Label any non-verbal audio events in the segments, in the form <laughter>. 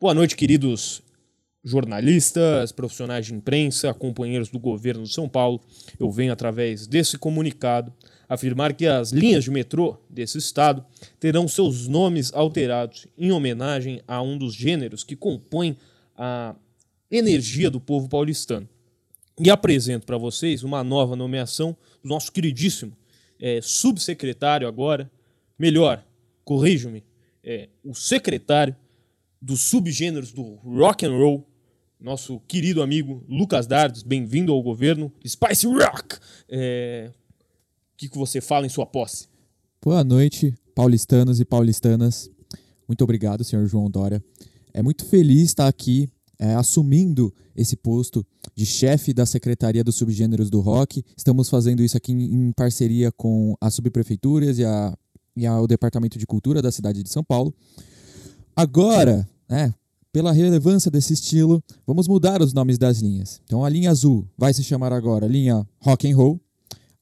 Boa noite, queridos jornalistas, profissionais de imprensa, companheiros do governo de São Paulo. Eu venho, através desse comunicado, afirmar que as linhas de metrô desse estado terão seus nomes alterados em homenagem a um dos gêneros que compõem a energia do povo paulistano. E apresento para vocês uma nova nomeação do nosso queridíssimo é, subsecretário agora, melhor, corrijo-me, é, o secretário dos subgêneros do rock and roll, nosso querido amigo Lucas Dardes, bem-vindo ao governo Spice Rock. É, o que, que você fala em sua posse? Boa noite, paulistanos e paulistanas. Muito obrigado, senhor João Dória. É muito feliz estar aqui é, assumindo esse posto de chefe da Secretaria dos Subgêneros do Rock. Estamos fazendo isso aqui em, parceria com as subprefeituras e, a, e a, o Departamento de Cultura da cidade de São Paulo. Agora, né, pela relevância desse estilo, vamos mudar os nomes das linhas. Então a linha azul vai se chamar agora linha rock and roll,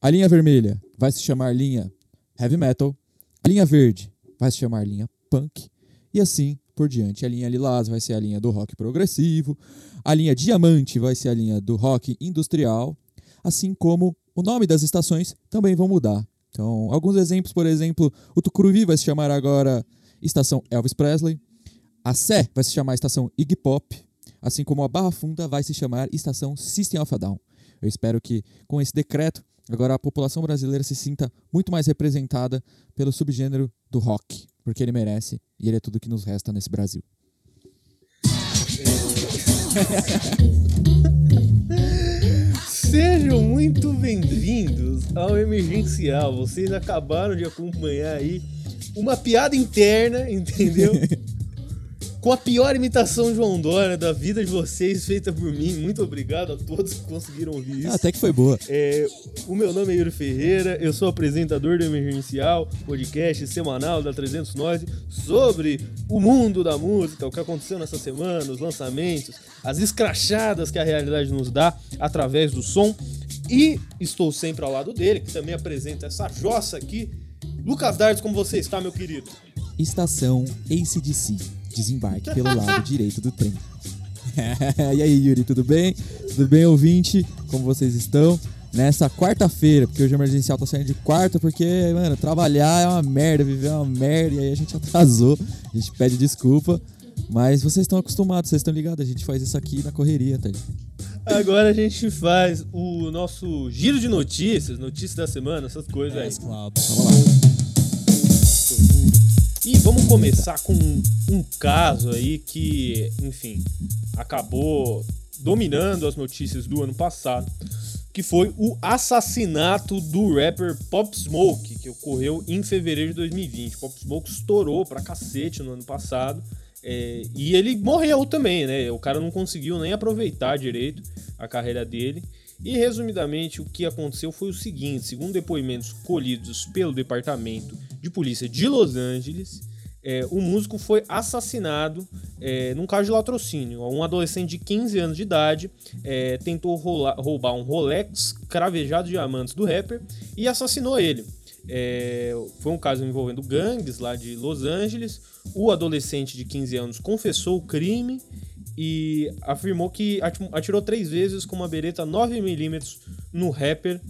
a linha vermelha vai se chamar linha heavy metal, a linha verde vai se chamar linha punk e assim por diante. A linha lilás vai ser a linha do rock progressivo, a linha diamante vai ser a linha do rock industrial, assim como o nome das estações também vão mudar. Então, alguns exemplos, por exemplo, o Tucuruvi vai se chamar agora Estação Elvis Presley, a Sé vai se chamar Estação Iggy Pop, assim como a Barra Funda vai se chamar Estação System of a Down. Eu espero que com esse decreto agora a população brasileira se sinta muito mais representada pelo subgênero do rock porque ele merece e ele é tudo que nos resta nesse Brasil. Sejam muito bem-vindos ao Emergencial. Vocês acabaram de acompanhar aí uma piada interna, entendeu? <laughs> com a pior imitação João Dória da vida de vocês, feita por mim. Muito obrigado a todos que conseguiram ouvir isso. Até que foi boa. É, o meu nome é Yuri Ferreira, eu sou apresentador do Emergencial, podcast semanal da 300 Noise, sobre o mundo da música, o que aconteceu nessa semana, os lançamentos, as escrachadas que a realidade nos dá através do som. E estou sempre ao lado dele, que também apresenta essa jossa aqui. Lucas Dardes, como você está, meu querido? Estação ACDC desembarque pelo lado direito do trem. <laughs> e aí, Yuri, tudo bem? Tudo bem, ouvinte? Como vocês estão? Nessa quarta-feira, porque hoje o emergencial tá saindo de quarta, porque, mano, trabalhar é uma merda, viver é uma merda, e aí a gente atrasou, a gente pede desculpa, mas vocês estão acostumados, vocês estão ligados, a gente faz isso aqui na correria, tá? Agora a gente faz o nosso giro de notícias, notícias da semana, essas coisas aí. Vamos lá. E vamos começar com um caso aí que, enfim, acabou dominando as notícias do ano passado, que foi o assassinato do rapper Pop Smoke, que ocorreu em fevereiro de 2020. Pop Smoke estourou pra cacete no ano passado. É, e ele morreu também, né? O cara não conseguiu nem aproveitar direito a carreira dele. E resumidamente, o que aconteceu foi o seguinte: segundo depoimentos colhidos pelo Departamento de Polícia de Los Angeles, é, o músico foi assassinado é, num caso de latrocínio. Um adolescente de 15 anos de idade é, tentou roubar um Rolex cravejado de diamantes do rapper e assassinou ele. É, foi um caso envolvendo gangues lá de Los Angeles. O adolescente de 15 anos confessou o crime e afirmou que atirou três vezes com uma bereta 9mm no rapper.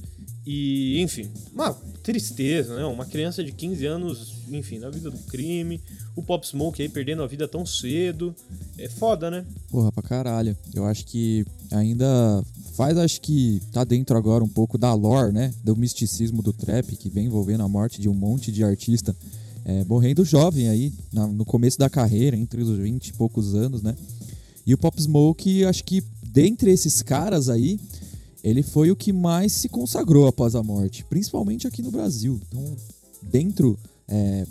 E, enfim, uma tristeza, né? Uma criança de 15 anos, enfim, na vida do crime. O Pop Smoke aí perdendo a vida tão cedo. É foda, né? Porra, pra caralho. Eu acho que ainda faz, acho que tá dentro agora um pouco da lore, né? Do misticismo do trap que vem envolvendo a morte de um monte de artista é, morrendo jovem aí, na, no começo da carreira, entre os 20 e poucos anos, né? E o Pop Smoke, acho que dentre esses caras aí, ele foi o que mais se consagrou após a morte, principalmente aqui no Brasil. Então, dentro é,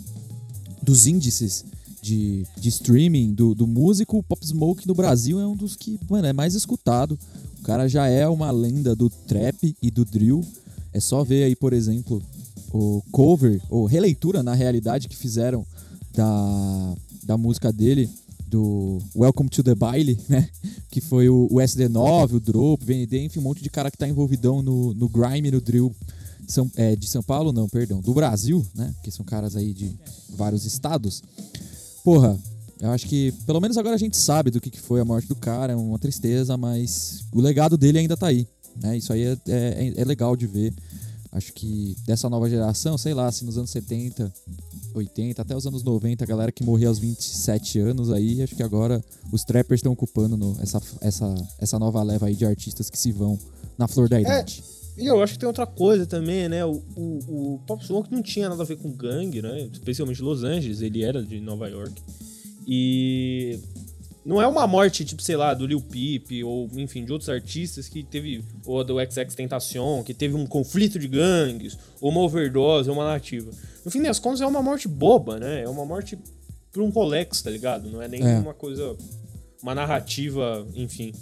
dos índices de, de streaming do, do músico, o Pop Smoke no Brasil é um dos que, mano, é mais escutado. O cara já é uma lenda do trap e do drill. É só ver aí, por exemplo, o cover, ou releitura na realidade que fizeram da, da música dele do Welcome to the Baile, né? Que foi o, o SD9, o Drop, o VND, enfim, um monte de cara que tá envolvidão no, no grime, no drill são, é, de São Paulo, não, perdão, do Brasil, né? Que são caras aí de vários estados. Porra, Eu acho que, pelo menos agora a gente sabe do que, que foi a morte do cara, é uma tristeza, mas o legado dele ainda tá aí. Né? Isso aí é, é, é legal de ver. Acho que dessa nova geração, sei lá, se nos anos 70, 80, até os anos 90, a galera que morria aos 27 anos aí, acho que agora os trappers estão ocupando no, essa, essa, essa nova leva aí de artistas que se vão na flor da é, idade. É, e eu acho que tem outra coisa também, né? O, o, o Pop Smoke não tinha nada a ver com gangue, né? Especialmente Los Angeles, ele era de Nova York. E não é uma morte, tipo, sei lá, do Lil Peep ou, enfim, de outros artistas que teve, ou do XX Tentacion, que teve um conflito de gangues, ou uma overdose, ou uma nativa. No fim das contas, é uma morte boba, né? É uma morte por um Rolex, tá ligado? Não é nem é. uma coisa, uma narrativa, enfim,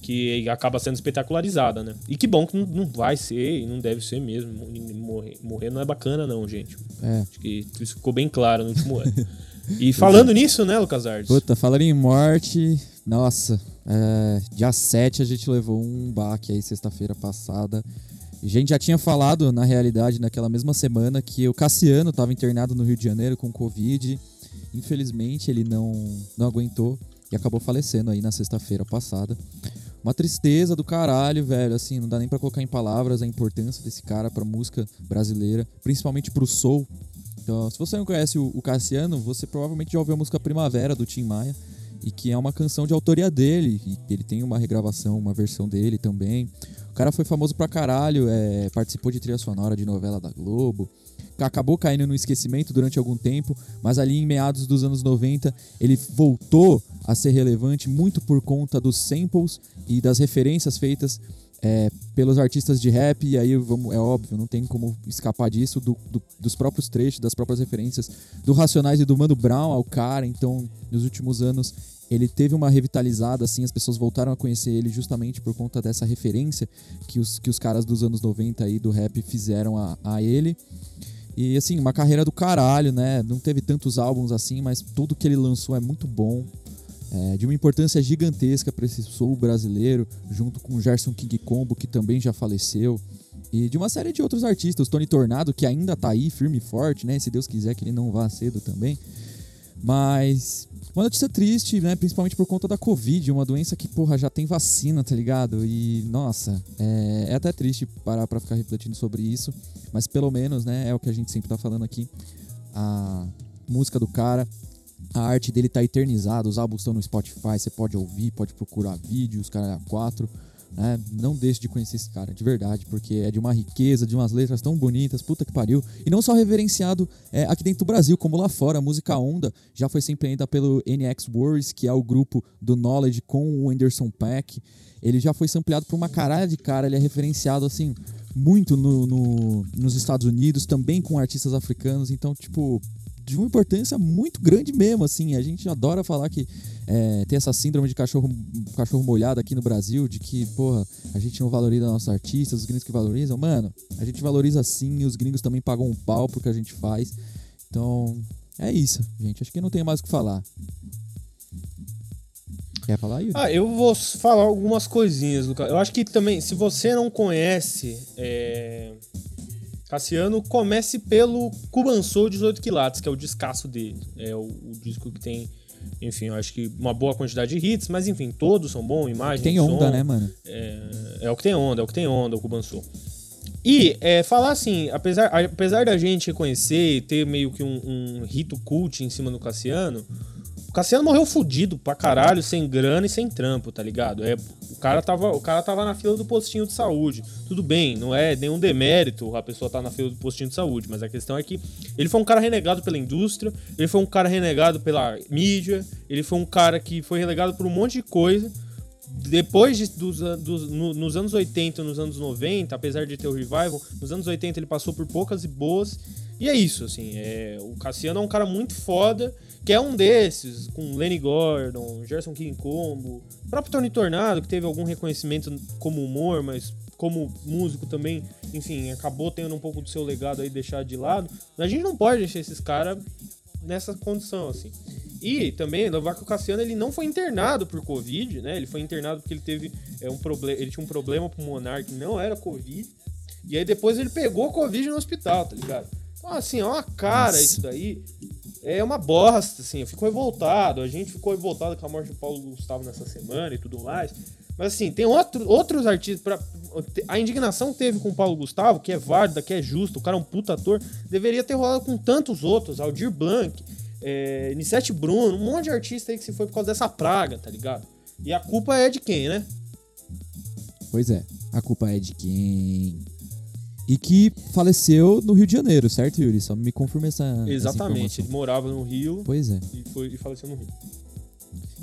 que acaba sendo espetacularizada, né? E que bom que não vai ser e não deve ser mesmo. Morrer, morrer não é bacana, não, gente. É. Acho que isso ficou bem claro no último ano. <laughs> E falando nisso, né, Lucas Artes? Puta, falando em morte, nossa, é, dia 7 a gente levou um baque aí sexta-feira passada. A gente já tinha falado, na realidade, naquela mesma semana, que o Cassiano estava internado no Rio de Janeiro com Covid. Infelizmente, ele não, não aguentou e acabou falecendo aí na sexta-feira passada. Uma tristeza do caralho, velho. Assim, não dá nem para colocar em palavras a importância desse cara pra música brasileira, principalmente pro soul, então, se você não conhece o, Cassiano, você provavelmente já ouviu a música Primavera do Tim Maia, e que é uma canção de autoria dele, e ele tem uma regravação, uma versão dele também. O cara foi famoso pra caralho, é, participou de trilha sonora de novela da Globo, acabou caindo no esquecimento durante algum tempo, mas ali em meados dos anos 90 ele voltou a ser relevante muito por conta dos samples e das referências feitas é, pelos artistas de rap, e aí vamos, é óbvio, não tem como escapar disso, do, do, dos próprios trechos, das próprias referências do Racionais e do Mano Brown ao cara. Então, nos últimos anos, ele teve uma revitalizada, assim, as pessoas voltaram a conhecer ele justamente por conta dessa referência que os, que os caras dos anos 90 aí do rap fizeram a, a ele. E assim, uma carreira do caralho, né? Não teve tantos álbuns assim, mas tudo que ele lançou é muito bom é, de uma importância gigantesca para esse soul brasileiro, junto com o Gerson King Combo, que também já faleceu, e de uma série de outros artistas, Tony Tornado, que ainda tá aí, firme e forte, né? Se Deus quiser que ele não vá cedo também. Mas uma notícia triste, né? Principalmente por conta da Covid, uma doença que, porra, já tem vacina, tá ligado? E, nossa, é, é até triste parar pra ficar refletindo sobre isso. Mas pelo menos, né? É o que a gente sempre tá falando aqui. A música do cara a arte dele tá eternizada, os álbuns estão no Spotify, você pode ouvir, pode procurar vídeos, cara, quatro. Né? Não deixe de conhecer esse cara, de verdade, porque é de uma riqueza, de umas letras tão bonitas, puta que pariu. E não só reverenciado é, aqui dentro do Brasil, como lá fora. A música Onda já foi sempre ainda pelo NX Wars, que é o grupo do Knowledge com o Anderson Pack. Ele já foi sampleado por uma caralho de cara, ele é referenciado assim muito no, no, nos Estados Unidos, também com artistas africanos. Então, tipo, de uma importância muito grande mesmo, assim. A gente adora falar que é, tem essa síndrome de cachorro, cachorro molhado aqui no Brasil, de que, porra, a gente não valoriza nossos artistas, os gringos que valorizam. Mano, a gente valoriza sim, os gringos também pagam um pau porque a gente faz. Então, é isso, gente. Acho que não tem mais o que falar. Quer falar, Yuri? Ah, eu vou falar algumas coisinhas, Lucas. Eu acho que também, se você não conhece é, Cassiano, comece pelo Cuban Soul 18 quilates, que é o descasso dele. É o, o, disco que tem, enfim, eu acho que uma boa quantidade de hits, mas enfim, todos são bons, imagem, Tem onda, som, né, mano? É, é, o que tem onda, é o que tem onda, o Cuban Soul. E é, falar assim, apesar, apesar da gente conhecer e ter meio que um, um rito cult em cima do Cassiano, o Cassiano morreu fudido pra caralho, sem grana e sem trampo, tá ligado? É, cara tava, o cara tava na fila do postinho de saúde. Tudo bem, não é nenhum demérito a pessoa tá na fila do postinho de saúde, mas a questão é que ele foi um cara renegado pela indústria, ele foi um cara renegado pela mídia, ele foi um cara que foi renegado por um monte de coisa. Depois de, dos, dos no, nos anos 80, nos anos 90, apesar de ter o revival, nos anos 80 ele passou por poucas e boas. E é isso, assim, é, o Cassiano é um cara muito foda que é um desses, com Lenny Gordon, Gerson King Combo, o próprio Tony Tornado, que teve algum reconhecimento como humor, mas como músico também, enfim, acabou tendo um pouco do seu legado aí deixado de lado. A gente não pode deixar esses caras nessa condição, assim. E também, Novaco Cassiano, ele não foi internado por Covid, né? Ele foi internado porque ele teve é, um problema, ele tinha um problema pulmonar que não era Covid. E aí depois ele pegou Covid no hospital, tá ligado? Então, assim, é uma cara Nossa. isso daí é uma bosta, assim, eu fico revoltado, a gente ficou revoltado com a morte do Paulo Gustavo nessa semana e tudo mais. Mas assim, tem outro, outros artistas. Pra, a indignação que teve com o Paulo Gustavo, que é válida, que é justo, o cara é um puta ator, deveria ter rolado com tantos outros, Aldir Blanc, é, Nissete Bruno, um monte de artista aí que se foi por causa dessa praga, tá ligado? E a culpa é de quem, né? Pois é, a culpa é de quem? E que faleceu no Rio de Janeiro, certo, Yuri? Só me confirma essa. Exatamente, essa ele morava no Rio. Pois é. E, foi, e faleceu no Rio.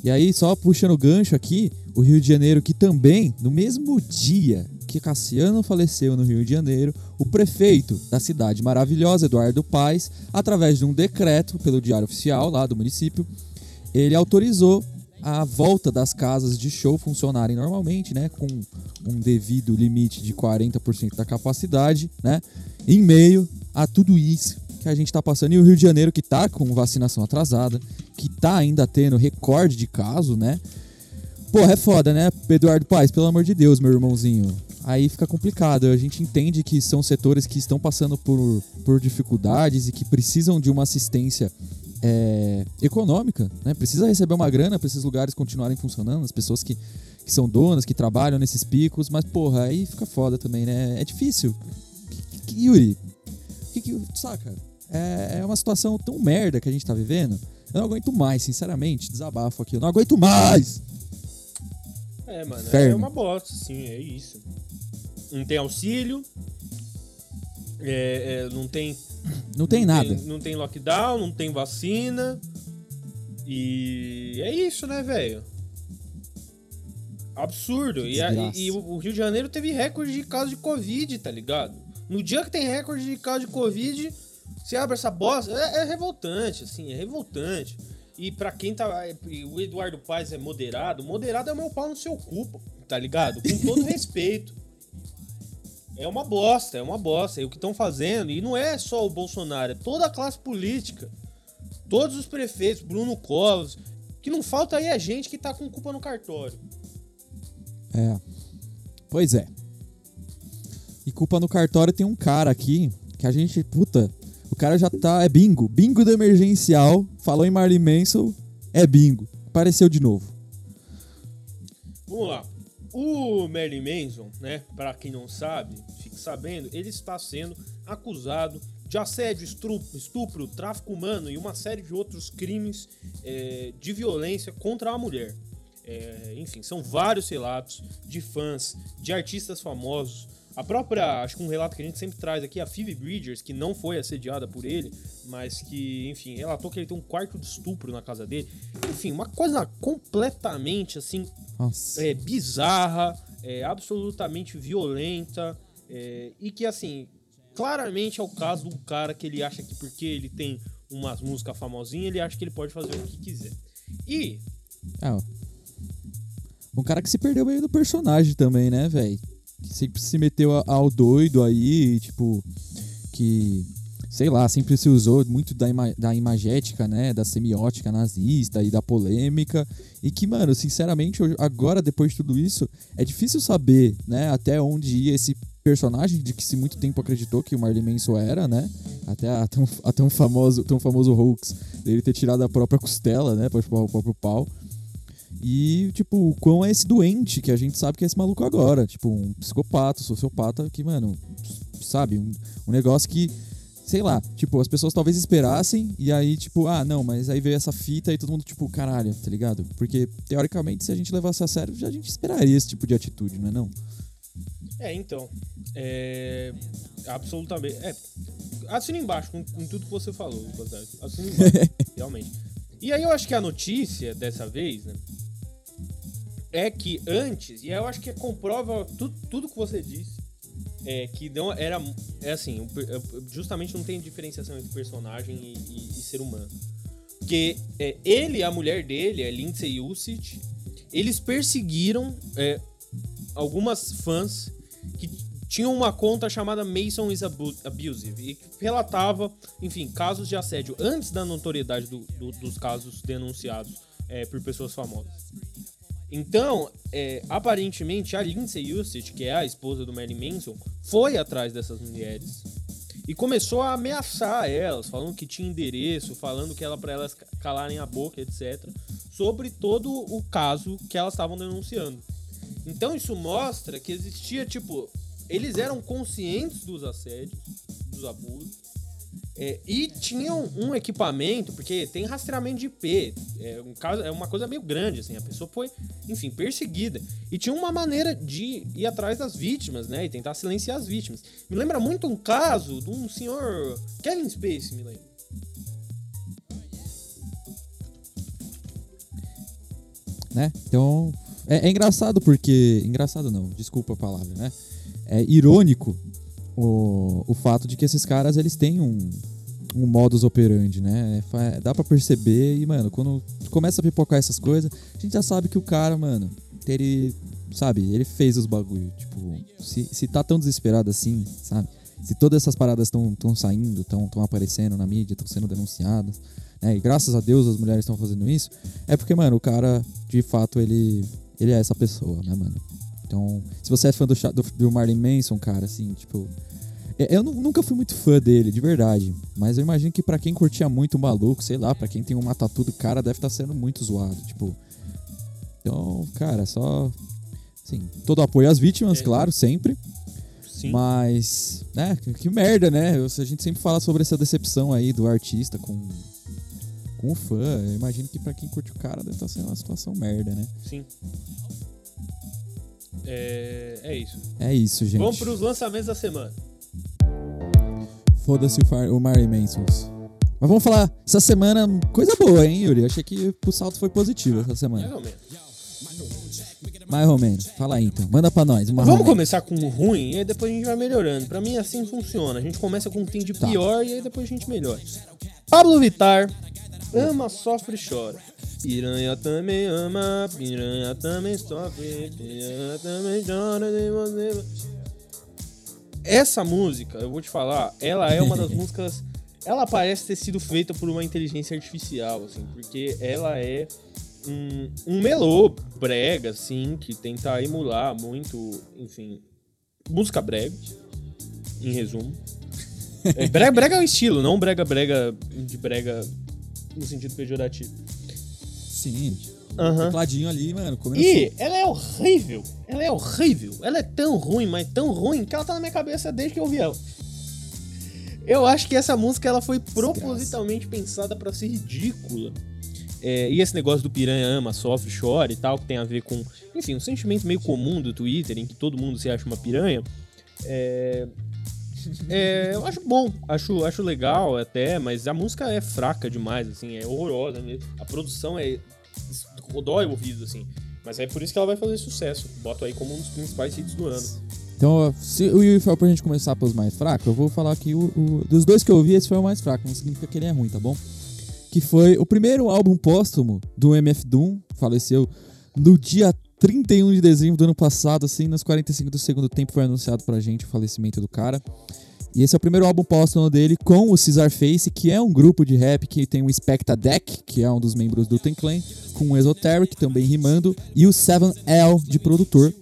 E aí, só puxando o gancho aqui, o Rio de Janeiro, que também, no mesmo dia que Cassiano faleceu no Rio de Janeiro, o prefeito da cidade maravilhosa, Eduardo Paes, através de um decreto pelo Diário Oficial lá do município, ele autorizou a volta das casas de show funcionarem normalmente, né, com um devido limite de 40% da capacidade, né, em meio a tudo isso que a gente está passando. E o Rio de Janeiro, que está com vacinação atrasada, que está ainda tendo recorde de casos, né? Porra, é foda, né? Eduardo Paes, pelo amor de Deus, meu irmãozinho. Aí fica complicado. A gente entende que são setores que estão passando por, por dificuldades e que precisam de uma assistência é, econômica, né? Precisa receber uma grana para esses lugares continuarem funcionando, as pessoas que, que são donas, que trabalham nesses picos, mas porra, aí fica foda também, né? É difícil. Yuri, que, que, saca? É, é uma situação tão merda que a gente tá vivendo. Eu não aguento mais, sinceramente. Desabafo aqui. Eu não aguento mais! É, mano. É uma bosta, sim, é isso. Não tem auxílio. É, é, não tem. Não tem não nada. Tem, não tem lockdown, não tem vacina. E é isso, né, velho? Absurdo. E, a, e, o Rio de Janeiro teve recorde de casos de Covid, tá ligado? No dia que tem recorde de casos de Covid, você abre essa bosta. É, é revoltante, assim, é revoltante. E para quem tá. O Eduardo Paes é moderado, moderado é o meu pau no seu cu, tá ligado? Com todo <laughs> respeito. É uma bosta, é uma bosta. É o que estão fazendo. E não é só o Bolsonaro, é toda a classe política. Todos os prefeitos, Bruno Covas. Que não falta aí a gente que tá com culpa no cartório. É. Pois é. E culpa no cartório tem um cara aqui que a gente, puta, o cara já tá. É bingo. Bingo do emergencial. Falou em Marley Manson. É bingo. Apareceu de novo. Vamos lá. O Merlin Manson, né, para quem não sabe, fique sabendo, ele está sendo acusado de assédio, estupro, estupro tráfico humano e uma série de outros crimes é, de violência contra a mulher. É, enfim, são vários relatos de fãs, de artistas famosos, a própria, acho que um relato que a gente sempre traz aqui, a Phoebe Bridgers, que não foi assediada por ele, mas que, enfim, relatou que ele tem um quarto de estupro na casa dele. Enfim, uma coisa completamente, assim, é, bizarra, é, absolutamente violenta, é, e que, assim, claramente é o caso do cara que ele acha que porque ele tem umas músicas famosinhas, ele acha que ele pode fazer o que quiser. E... Ah, um cara que se perdeu meio do personagem também, né, velho? Que sempre se meteu ao doido aí, tipo, que, sei lá, sempre se usou muito da, ima da imagética, né, da semiótica nazista e da polêmica, e que, mano, sinceramente, agora, depois de tudo isso, é difícil saber, né, até onde ia esse personagem de que se muito tempo acreditou que o Marley Manson era, né, até, até, um, até um famoso, tão famoso hoax dele ter tirado a própria costela, né, pra chupar o próprio pau. E, tipo, o quão é esse doente que a gente sabe que é esse maluco agora. Tipo, um psicopata, sociopata que, mano, sabe? Um, um negócio que, sei lá, tipo, as pessoas talvez esperassem e aí, tipo, ah, não, mas aí veio essa fita e todo mundo, tipo, caralho, tá ligado? Porque, teoricamente, se a gente levasse a sério, já a gente esperaria esse tipo de atitude, não é não? É, então. É. Absolutamente. É. Assina embaixo com, com tudo que você falou, Assina embaixo, <laughs> realmente. E aí eu acho que a notícia dessa vez, né? É que antes, e eu acho que comprova tudo, tudo que você disse, é que não era. É assim, justamente não tem diferenciação entre personagem e, e, e ser humano. Porque é, ele a mulher dele, Lindsay Usich, eles perseguiram é, algumas fãs que tinha uma conta chamada Mason is Abusive e que relatava, enfim, casos de assédio antes da notoriedade do, do, dos casos denunciados é, por pessoas famosas. Então, é, aparentemente, a Lindsay Usage, que é a esposa do Marilyn Manson, foi atrás dessas mulheres e começou a ameaçar elas, falando que tinha endereço, falando que era para elas calarem a boca, etc, sobre todo o caso que elas estavam denunciando. Então isso mostra que existia tipo, eles eram conscientes dos assédios, dos abusos, é, e tinham um equipamento, porque tem rastreamento de IP. É, um caso, é uma coisa meio grande, assim. A pessoa foi, enfim, perseguida. E tinha uma maneira de ir atrás das vítimas, né? E tentar silenciar as vítimas. Me lembra muito um caso de um senhor. Kevin Space, me lembra. Né? Então. É, é engraçado porque. Engraçado não, desculpa a palavra, né? É irônico o, o fato de que esses caras eles têm um, um modus operandi, né? É, dá para perceber e, mano, quando começa a pipocar essas coisas, a gente já sabe que o cara, mano, ele, sabe, ele fez os bagulho. Tipo, se, se tá tão desesperado assim, sabe? Se todas essas paradas estão saindo, estão aparecendo na mídia, estão sendo denunciadas, né? E graças a Deus as mulheres estão fazendo isso, é porque, mano, o cara, de fato, ele, ele é essa pessoa, né, mano? Então, se você é fã do, do, do Marlon Manson, cara, assim, tipo, é, eu nunca fui muito fã dele, de verdade. Mas eu imagino que para quem curtia muito o maluco, sei lá, para quem tem uma tatu do cara, deve estar tá sendo muito zoado. Tipo. Então, cara, só. Assim, todo apoio às vítimas, é. claro, sempre. Sim. Mas, né, que merda, né? A gente sempre fala sobre essa decepção aí do artista com, com o fã. Eu imagino que para quem curte o cara deve estar tá sendo uma situação merda, né? Sim. É, é isso. É isso, gente. Vamos para os lançamentos da semana. Foda-se o, o Mary Mansons. Mas vamos falar, essa semana, coisa boa, hein, Yuri? Achei que o salto foi positivo essa semana. Mais ou menos. Mais ou menos. Fala aí então. Manda pra nós. Vamos começar com o ruim e aí depois a gente vai melhorando. Pra mim assim funciona. A gente começa com um tem de tá. pior e aí depois a gente melhora. Pablo Vitar ama, sofre e chora. Piranha também ama, piranha também sofre, piranha também chora de você essa música, eu vou te falar, ela é uma das <laughs> músicas. Ela parece ter sido feita por uma inteligência artificial, assim, porque ela é um, um melô brega, assim, que tenta emular muito, enfim, música brega, em resumo. É, brega, <laughs> brega é o estilo, não brega brega de brega no sentido pejorativo. Sim. Uhum. Tecladinho ali, mano. E ela é horrível. Ela é horrível. Ela é tão ruim, mas tão ruim que ela tá na minha cabeça desde que eu ouvi ela. Eu acho que essa música ela foi propositalmente pensada para ser ridícula. É, e esse negócio do piranha ama, sofre, chora e tal, que tem a ver com, enfim, um sentimento meio comum do Twitter, em que todo mundo se acha uma piranha. É, é, eu acho bom, acho, acho legal até, mas a música é fraca demais, assim, é horrorosa mesmo. A produção é dói o ouvido, assim. Mas é por isso que ela vai fazer sucesso. Boto aí como um dos principais hits do ano. Então, se o Yui for pra gente começar pelos mais fracos, eu vou falar que o, o, dos dois que eu ouvi, esse foi o mais fraco. Não significa que ele é ruim, tá bom? Que foi o primeiro álbum póstumo do MF Doom, faleceu no dia 31 de dezembro do ano passado, assim, nos 45 do segundo tempo foi anunciado pra gente o falecimento do cara. E esse é o primeiro álbum póstumo dele com o Caesar Face, que é um grupo de rap que tem o Specta Deck, que é um dos membros do Ten Clan, com o Esoteric também rimando, e o 7L de produtor.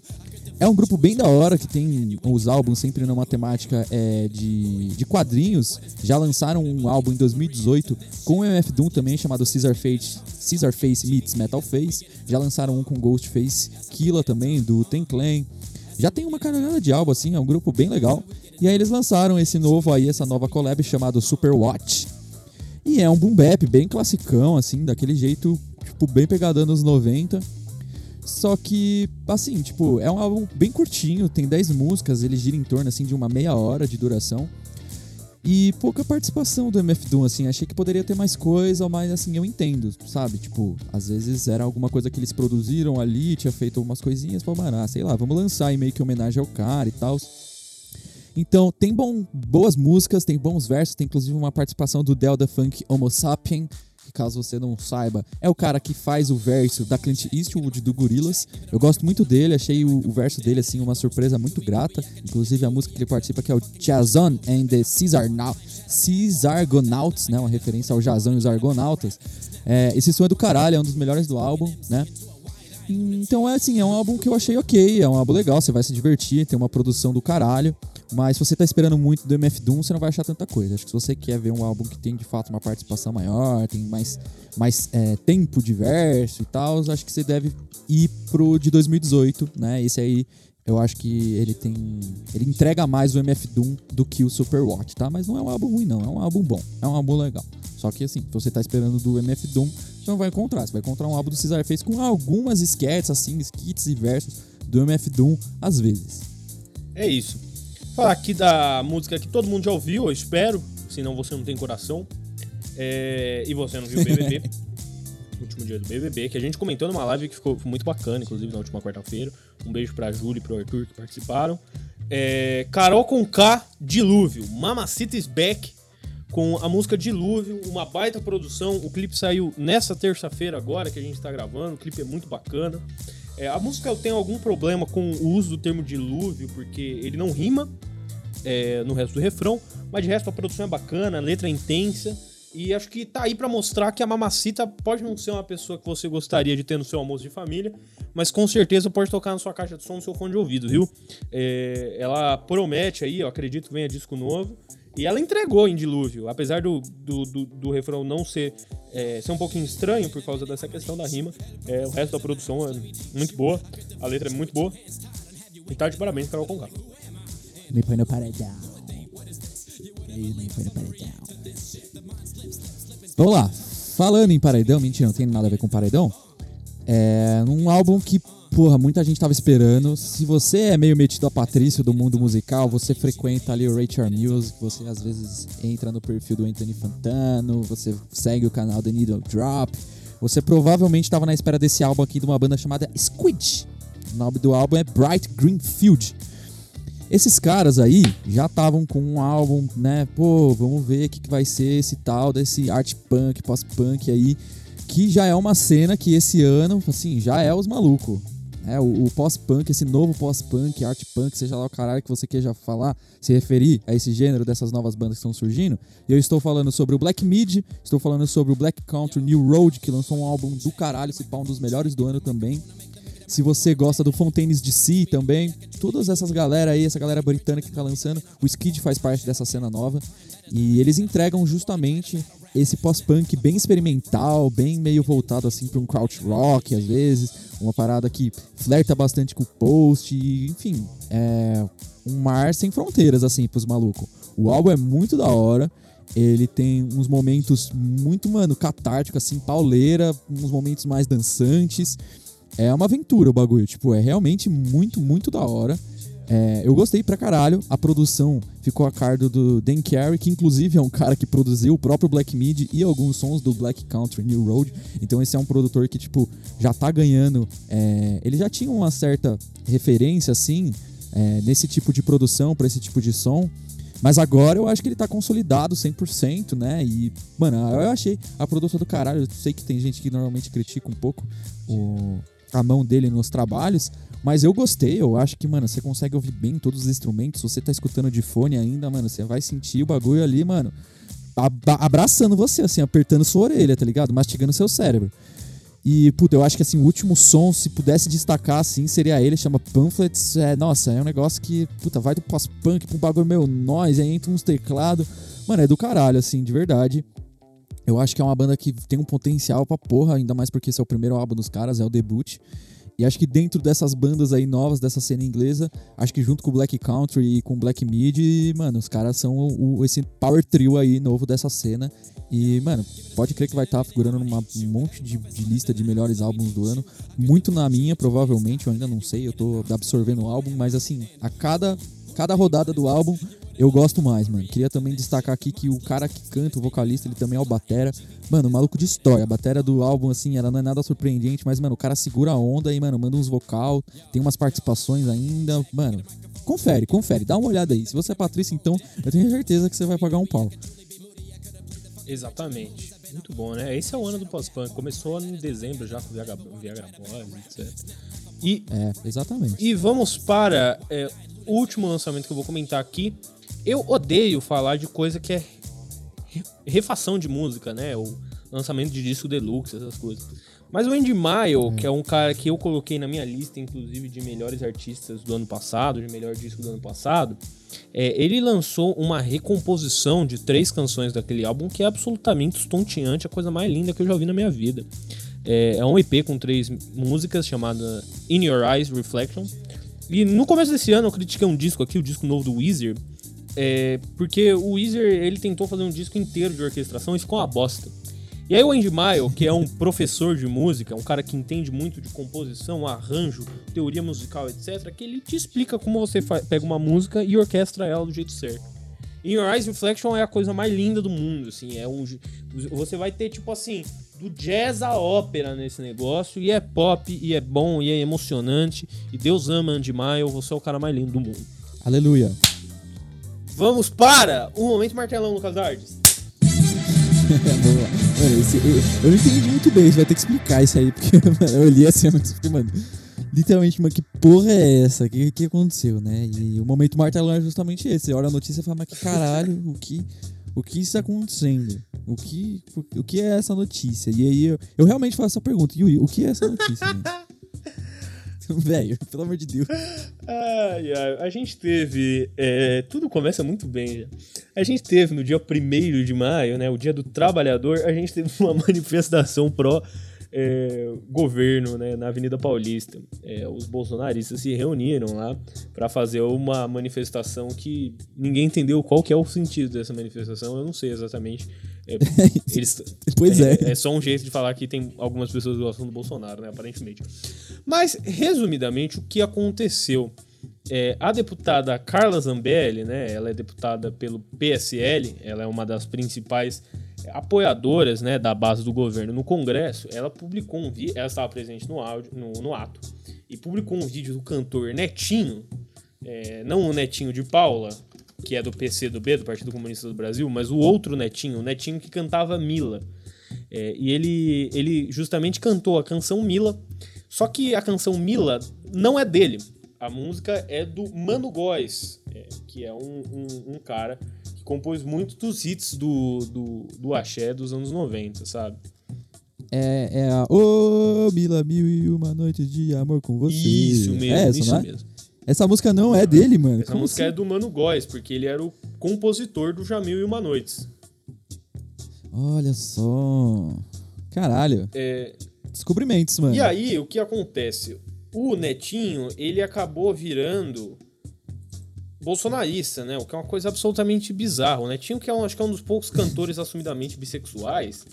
É um grupo bem da hora, que tem os álbuns sempre numa temática é, de, de quadrinhos. Já lançaram um álbum em 2018 com o MF Doom também, chamado Caesar Face, Caesar Face Meets Metal Face. Já lançaram um com Ghostface Killa também, do Ten Clan. Já tem uma caralhada de álbum, assim, é um grupo bem legal. E aí eles lançaram esse novo aí, essa nova collab chamado Super Watch. E é um boom bap bem classicão, assim, daquele jeito, tipo, bem pegadão nos 90. Só que, assim, tipo, é um álbum bem curtinho, tem 10 músicas, ele gira em torno, assim, de uma meia hora de duração. E pouca participação do MF Doom, assim, achei que poderia ter mais coisa, mas assim, eu entendo, sabe? Tipo, às vezes era alguma coisa que eles produziram ali, tinha feito algumas coisinhas, falou, mano, ah, sei lá, vamos lançar em meio que homenagem ao cara e tal. Então, tem bom, boas músicas, tem bons versos, tem inclusive uma participação do Delta Funk Homo Sapien, caso você não saiba, é o cara que faz o verso da Clint Eastwood do Gorillaz. Eu gosto muito dele, achei o, o, verso dele assim uma surpresa muito grata. Inclusive a música que ele participa que é o Jason and the Argonauts, né, uma referência ao Jason e os Argonautas. É, esse som é do caralho, é um dos melhores do álbum, né? Então é assim, é um álbum que eu achei ok, é um álbum legal, você vai se divertir, tem uma produção do caralho. Mas se você tá esperando muito do MF Doom, você não vai achar tanta coisa. Acho que se você quer ver um álbum que tem de fato uma participação maior, tem mais, mais é, tempo diverso e tal, acho que você deve ir pro de 2018, né? Esse aí eu acho que ele tem. Ele entrega mais o MF Doom do que o Super Watch, tá? Mas não é um álbum ruim, não. É um álbum bom. É um álbum legal. Só que assim, se você tá esperando do MF Doom, você não vai encontrar. Você vai encontrar um álbum do Cesar Face com algumas sketches, assim, skits e versos do MF Doom às vezes. É isso. Falar aqui da música que todo mundo já ouviu, eu espero. Senão você não tem coração. É... E você não viu o BBB. <laughs> último dia do BBB, que a gente comentou numa live que ficou muito bacana, inclusive na última quarta-feira. Um beijo pra Júlia e pro Arthur que participaram. É... Carol com K, Dilúvio. Mamacita is back com a música Dilúvio, uma baita produção. O clipe saiu nessa terça-feira agora que a gente tá gravando. O clipe é muito bacana. É, a música tenho algum problema com o uso do termo dilúvio, porque ele não rima é, no resto do refrão, mas de resto a produção é bacana, a letra é intensa. E acho que tá aí para mostrar que a Mamacita pode não ser uma pessoa que você gostaria de ter no seu almoço de família, mas com certeza pode tocar na sua caixa de som, no seu fone de ouvido, viu? É, ela promete aí, eu acredito que venha disco novo. E ela entregou em Dilúvio, apesar do, do, do, do refrão não ser, é, ser um pouquinho estranho por causa dessa questão da rima. É, o resto da produção é muito boa, a letra é muito boa. E tá de parabéns, Carol Conká. Me põe no paredão. Me põe no paredão. Vamos lá. Falando em paredão, mentira, não tem nada a ver com paredão. É um álbum que porra, muita gente tava esperando. Se você é meio metido a Patrício do mundo musical, você frequenta ali o Rachel Music, você às vezes entra no perfil do Anthony Fantano, você segue o canal The Needle Drop. Você provavelmente estava na espera desse álbum aqui de uma banda chamada Squid. O nome do álbum é Bright Green Field. Esses caras aí já estavam com um álbum, né? Pô, vamos ver o que, que vai ser esse tal desse art punk, pós-punk aí, que já é uma cena que esse ano, assim, já é os malucos. É, o, o pós-punk, esse novo pós-punk, art punk, seja lá o caralho que você queira falar, se referir a esse gênero dessas novas bandas que estão surgindo. E eu estou falando sobre o Black Mid, estou falando sobre o Black Country New Road, que lançou um álbum do caralho, se pá, um dos melhores do ano também. Se você gosta do Fontaines DC também, todas essas galera aí, essa galera britânica que tá lançando, o Skid faz parte dessa cena nova. E eles entregam justamente esse pós-punk bem experimental, bem meio voltado assim para um crouch rock às vezes, uma parada que flerta bastante com o post, enfim, é um mar sem fronteiras assim pros malucos. O álbum é muito da hora. Ele tem uns momentos muito, mano, catártico, assim, pauleira, uns momentos mais dançantes. É uma aventura o bagulho, tipo, é realmente muito, muito da hora. É, eu gostei pra caralho. A produção ficou a cargo do Dan Carey, que inclusive é um cara que produziu o próprio Black Mid e alguns sons do Black Country New Road. Então esse é um produtor que, tipo, já tá ganhando. É, ele já tinha uma certa referência, assim, é, nesse tipo de produção, para esse tipo de som. Mas agora eu acho que ele tá consolidado 100%, né? E, mano, eu achei a produção do caralho. Eu sei que tem gente que normalmente critica um pouco o, a mão dele nos trabalhos, mas eu gostei, eu acho que, mano, você consegue ouvir bem todos os instrumentos. Se você tá escutando de fone ainda, mano, você vai sentir o bagulho ali, mano, abraçando você, assim, apertando sua orelha, tá ligado? Mastigando seu cérebro. E, puta, eu acho que, assim, o último som, se pudesse destacar, assim, seria ele, chama Pamphlets. É, nossa, é um negócio que, puta, vai do pós-punk pra um bagulho meio nós, aí entra uns teclados. Mano, é do caralho, assim, de verdade. Eu acho que é uma banda que tem um potencial pra porra, ainda mais porque esse é o primeiro álbum dos caras, é o debut. E acho que dentro dessas bandas aí novas, dessa cena inglesa, acho que junto com o Black Country e com o Black Mid, mano, os caras são o, esse power trio aí novo dessa cena. E, mano, pode crer que vai estar tá figurando num monte de, de, lista de melhores álbuns do ano. Muito na minha, provavelmente, eu ainda não sei, eu tô absorvendo o álbum, mas assim, a cada, cada rodada do álbum eu gosto mais, mano. Queria também destacar aqui que o cara que canta, o vocalista, ele também é o Batera. Mano, o maluco destrói. A batera do álbum, assim, ela não é nada surpreendente, mas, mano, o cara segura a onda aí, mano, manda uns vocal, tem umas participações ainda. Mano, confere, confere, dá uma olhada aí. Se você é Patrícia, então, eu tenho certeza que você vai pagar um pau. Exatamente. Muito bom, né? Esse é o ano do pós-punk. Começou em dezembro já com Viagra, Viagra Boys, etc. E, é, exatamente. E vamos para é, o último lançamento que eu vou comentar aqui, eu odeio falar de coisa que é refação de música, né? O lançamento de disco deluxe, essas coisas. Mas o Andy Mile, que é um cara que eu coloquei na minha lista, inclusive, de melhores artistas do ano passado, de melhor disco do ano passado, é, ele lançou uma recomposição de três canções daquele álbum que é absolutamente estonteante, a coisa mais linda que eu já vi na minha vida. É, é um EP com três músicas chamada In Your Eyes Reflection. E no começo desse ano eu critiquei um disco aqui, o disco novo do Weezer, é, porque o Weezer ele tentou fazer um disco inteiro de orquestração e ficou uma bosta. E aí o Andy Mile, que é um <laughs> professor de música, um cara que entende muito de composição, arranjo, teoria musical, etc., que ele te explica como você pega uma música e orquestra ela do jeito certo. In Your Eyes Reflection é a coisa mais linda do mundo, assim, é um você vai ter tipo assim, do jazz à ópera nesse negócio, e é pop, e é bom, e é emocionante, e Deus ama Andy Mile, você é o cara mais lindo do mundo. Aleluia. Vamos para o momento martelão, Lucas Ardes. <laughs> Mano, esse, eu, eu, não entendi muito bem, você vai ter que explicar isso aí, porque <laughs> mano, eu li assim, eu fiquei, mano, literalmente, mano, que porra é essa? O que, que aconteceu, né? E o momento martelão é justamente esse. Você olha a notícia e fala, mas que caralho, o que, o que está acontecendo? O que, o que é essa notícia? E aí eu, eu realmente faço essa pergunta, Yuri, o que é essa notícia? <laughs> Velho, pelo amor de Deus. Ai, ai, a gente teve. É, tudo começa muito bem. Já. A gente teve no dia 1 de maio, né? O dia do trabalhador, a gente teve uma <laughs> manifestação pró. É, governo né, na Avenida Paulista. É, os bolsonaristas se reuniram lá para fazer uma manifestação que ninguém entendeu qual que é o sentido dessa manifestação. Eu não sei exatamente é, <laughs> eles, pois é, é. É só um jeito de falar que tem algumas pessoas que gostam do Bolsonaro, né? Aparentemente. Mas, resumidamente, o que aconteceu? É, a deputada Carla Zambelli, né? Ela é deputada pelo PSL, ela é uma das principais apoiadoras né, da base do governo no Congresso. Ela publicou um vídeo, ela estava presente no, áudio, no, no ato, e publicou um vídeo do cantor Netinho, é, não o Netinho de Paula, que é do PCdoB, do Partido Comunista do Brasil, mas o outro Netinho, o Netinho que cantava Mila. É, e ele, ele justamente cantou a canção Mila, só que a canção Mila não é dele. A música é do Mano Góes, é, que é um, um, um, cara compôs muitos dos hits do, do, do axé dos anos 90, sabe? É, é a Ô oh, Mila, mil e uma noites de amor com você. Isso mesmo, é essa, isso é? mesmo. Essa música não é dele, mano. Essa Como música assim? é do Mano Góes, porque ele era o compositor do Jamil e Uma Noites. Olha só. Caralho. É... Descobrimentos, mano. E aí, o que acontece? O Netinho, ele acabou virando bolsonarista, né? O que é uma coisa absolutamente bizarra. O Netinho, que é um, acho que é um dos poucos cantores assumidamente bissexuais.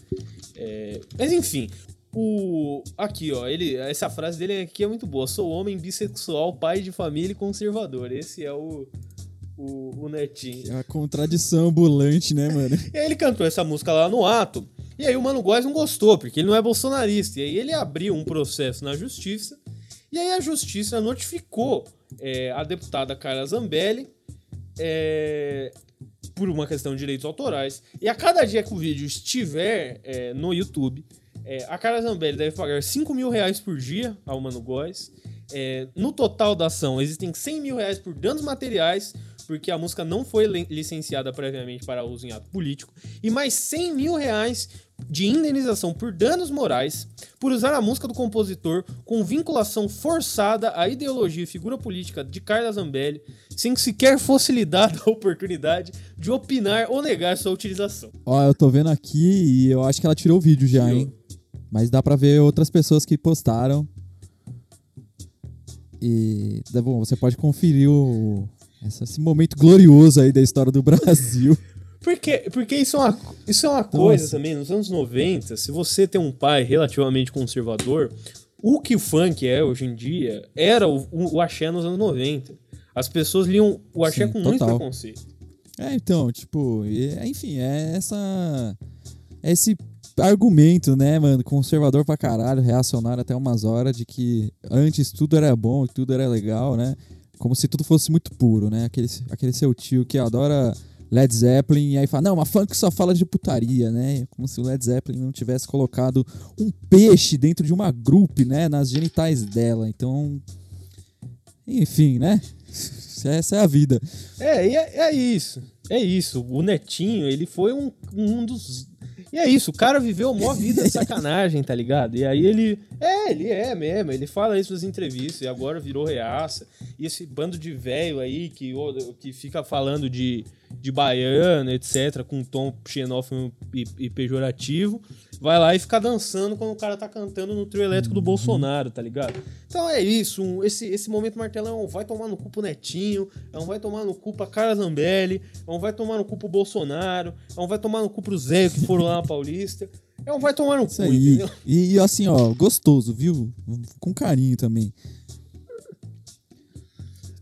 É... Mas enfim, o. Aqui, ó. Ele, essa frase dele aqui é muito boa. Sou homem bissexual, pai de família e conservador. Esse é o. O, o Netinho. É uma contradição ambulante, né, mano? <laughs> e aí ele cantou essa música lá no ato. E aí o Mano Góes não gostou, porque ele não é bolsonarista. E aí ele abriu um processo na justiça. E aí a justiça notificou é, a deputada Carla Zambelli é, por uma questão de direitos autorais. E a cada dia que o vídeo estiver é, no YouTube, é, a Carla Zambelli deve pagar 5 mil reais por dia ao Mano Góes. É, no total da ação, existem 100 mil reais por danos materiais, porque a música não foi licenciada previamente para uso em ato político, e mais 100 mil reais de indenização por danos morais por usar a música do compositor com vinculação forçada à ideologia e figura política de Carla Zambelli, sem que sequer fosse lhe dada a oportunidade de opinar ou negar sua utilização. Ó, eu tô vendo aqui e eu acho que ela tirou o vídeo já, hein? Mas dá pra ver outras pessoas que postaram. E, bom, você pode conferir o, esse momento glorioso aí da história do <laughs> Brasil. Porque, porque isso é uma, isso é uma coisa também, nos anos 90, se você tem um pai relativamente conservador, o que o funk é hoje em dia era o, o, o axé nos anos 90. As pessoas liam o axé Sim, com total. muito preconceito. É, então, tipo, enfim, é essa. É esse argumento, né, mano, conservador pra caralho, reacionário até umas horas de que antes tudo era bom, tudo era legal, né? Como se tudo fosse muito puro, né? Aquele, aquele seu tio que adora Led Zeppelin e aí fala, não, mas funk só fala de putaria, né? Como se o Led Zeppelin não tivesse colocado um peixe dentro de uma grupo, né, nas genitais dela. Então, enfim, né? Essa é a vida. É, é, é isso. É isso. O Netinho, ele foi um, um dos E é isso, o cara viveu a maior vida de sacanagem, tá ligado? E aí ele. É, ele é mesmo, ele fala isso nas entrevistas e agora virou reaça. E esse bando de velho aí que, que fica falando de, de baiano, etc., com um tom xenófobo e, e, pejorativo, vai lá e fica dançando quando o cara tá cantando no trio elétrico do uhum. Bolsonaro, tá ligado? Então é isso, um, esse, esse momento martelão é um vai tomar no cu pro Netinho, é um vai tomar no cu pra Carla Zambelli, é um vai tomar no cu pro Bolsonaro, é um vai tomar no cu pro Zé que foram lá na Paulista. É um vai tomar no cu, aí. E, e assim, ó, gostoso, viu? Com carinho também.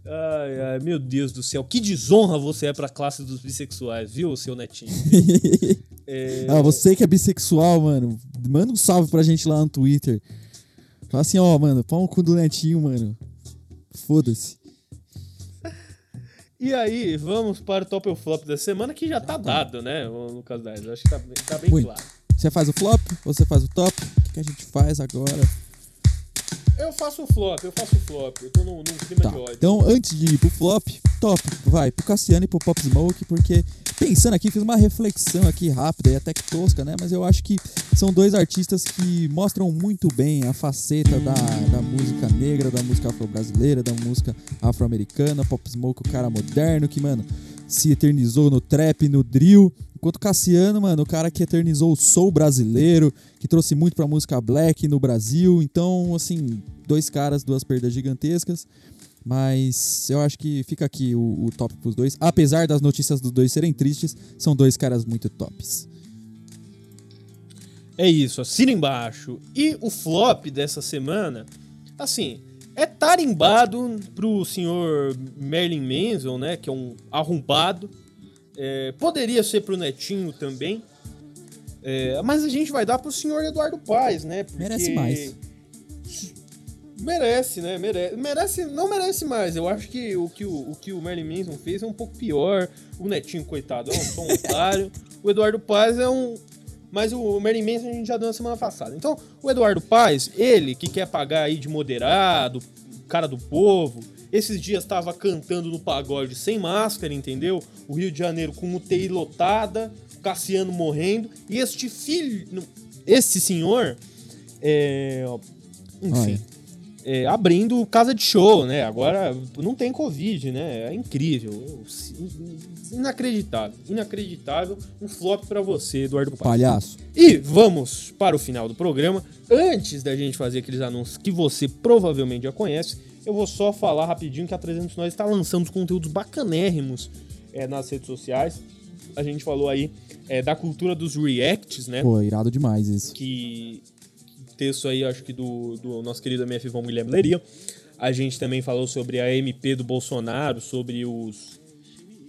Ai, ai, meu Deus do céu. Que desonra você é pra classe dos bissexuais, viu, seu netinho? <laughs> é... Ah, você que é bissexual, mano, manda um salve pra gente lá no Twitter. Fala assim, ó, mano, pau no cu do netinho, mano. Foda-se. E aí, vamos para o top ou flop da semana, que já tá dado, né, Lucas Dais? Acho que tá, tá bem Muito. claro. Você faz o flop ou você faz o top? O que, que a gente faz agora? Eu faço o flop, eu faço o flop. Eu tô num, num clima tá. de ódio. Então, antes de ir pro flop, top, vai pro Cassiano e pro Pop Smoke, porque pensando aqui, fiz uma reflexão aqui rápida e até que tosca, né? Mas eu acho que são dois artistas que mostram muito bem a faceta da, da música negra, da música afro-brasileira, da música afro-americana. Pop Smoke, o cara moderno que, mano, se eternizou no trap, no drill. Enquanto Cassiano, mano, o cara que eternizou o soul brasileiro, que trouxe muito pra música black no Brasil. Então, assim, dois caras, duas perdas gigantescas. Mas eu acho que fica aqui o, o top pros dois. Apesar das notícias dos dois serem tristes, são dois caras muito tops. É isso, assina embaixo. E o flop dessa semana, assim, é tarimbado pro senhor Merlin Manson, né? Que é um arrombado. É, poderia ser pro Netinho também. É, mas a gente vai dar pro senhor Eduardo Paes, né? Porque... Merece mais. Merece, né? Merece, merece, não merece mais. Eu acho que o que o, o, que o Merlin Manson fez é um pouco pior. O Netinho, coitado, é um, só um otário. O Eduardo Paes é um. Mas o Merlin Manson a gente já deu na semana passada. Então, o Eduardo Paes, ele que quer pagar aí de moderado, cara do povo, esses dias estava cantando no pagode sem máscara, entendeu? O Rio de Janeiro com UTI lotada, Cassiano morrendo. E este filho. Esse senhor. É, enfim é, abrindo casa de show, né? Agora não tem Covid, né? É incrível. Inacreditável. Inacreditável. Um flop para você, Eduardo Paz. Palhaço. E vamos para o final do programa. Antes da gente fazer aqueles anúncios que você provavelmente já conhece, eu vou só falar rapidinho que a 300 Nós está lançando conteúdos bacanérrimos é, nas redes sociais. A gente falou aí é, da cultura dos reacts, né? Pô, irado demais isso. Que texto aí, acho que do, do nosso querido MF Von Guilherme Leria. A gente também falou sobre a MP do Bolsonaro, sobre os.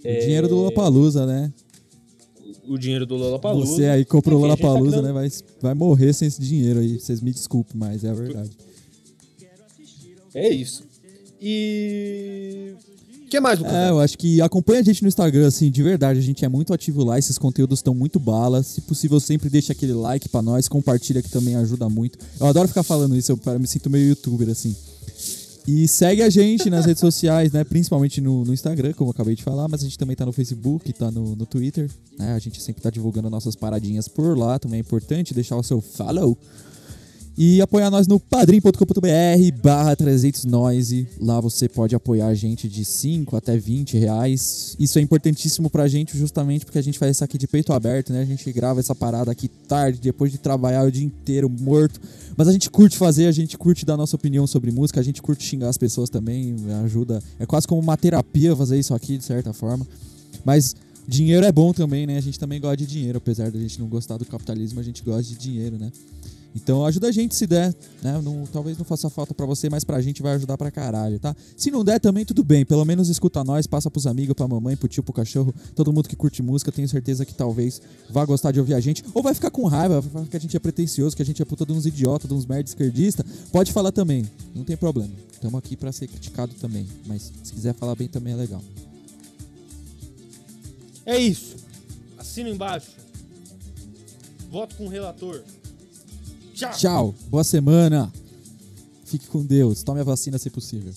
O é, dinheiro do Lollapalooza, né? O dinheiro do Lollapalooza. Você aí comprou o Lollapalooza, tá né? Vai, vai morrer sem esse dinheiro aí. Vocês me desculpem, mas é a verdade. É isso. E que mais, Lucas? É, eu acho que acompanha a gente no Instagram, assim, de verdade. A gente é muito ativo lá, esses conteúdos estão muito balas. Se possível, sempre deixa aquele like pra nós, compartilha que também ajuda muito. Eu adoro ficar falando isso, eu me sinto meio youtuber, assim. E segue a gente nas redes sociais, né? Principalmente no, no, Instagram, como eu acabei de falar, mas a gente também tá no Facebook, tá no, no Twitter. Né? A gente sempre tá divulgando nossas paradinhas por lá, também é importante deixar o seu follow e apoiar nós no padrim.com.br barra 300 Noise. Lá você pode apoiar a gente de 5 até 20 reais. Isso é importantíssimo pra gente justamente porque a gente faz isso aqui de peito aberto, né? A gente grava essa parada aqui tarde, depois de trabalhar o dia inteiro morto. Mas a gente curte fazer, a gente curte dar nossa opinião sobre música, a gente curte xingar as pessoas também, ajuda. É quase como uma terapia fazer isso aqui, de certa forma. Mas dinheiro é bom também, né? A gente também gosta de dinheiro, apesar da gente não gostar do capitalismo, a gente gosta de dinheiro, né? Então ajuda a gente se der, né? Não, talvez não faça falta para você, mas pra gente vai ajudar pra caralho, tá? Se não der também, tudo bem. Pelo menos escuta nós, passa pros amigos, pra mamãe, pro tio, pro cachorro, todo mundo que curte música, tenho certeza que talvez vá gostar de ouvir a gente. Ou vai ficar com raiva, vai falar que a gente é pretencioso, que a gente é puta de uns idiotas, de uns merda esquerdista. Pode falar também, não tem problema. Estamos aqui para ser criticado também. Mas se quiser falar bem também é legal. É isso. Assina embaixo. Voto com o relator. Tchau. Tchau. Boa semana. Fique com Deus. Tome a vacina se possível.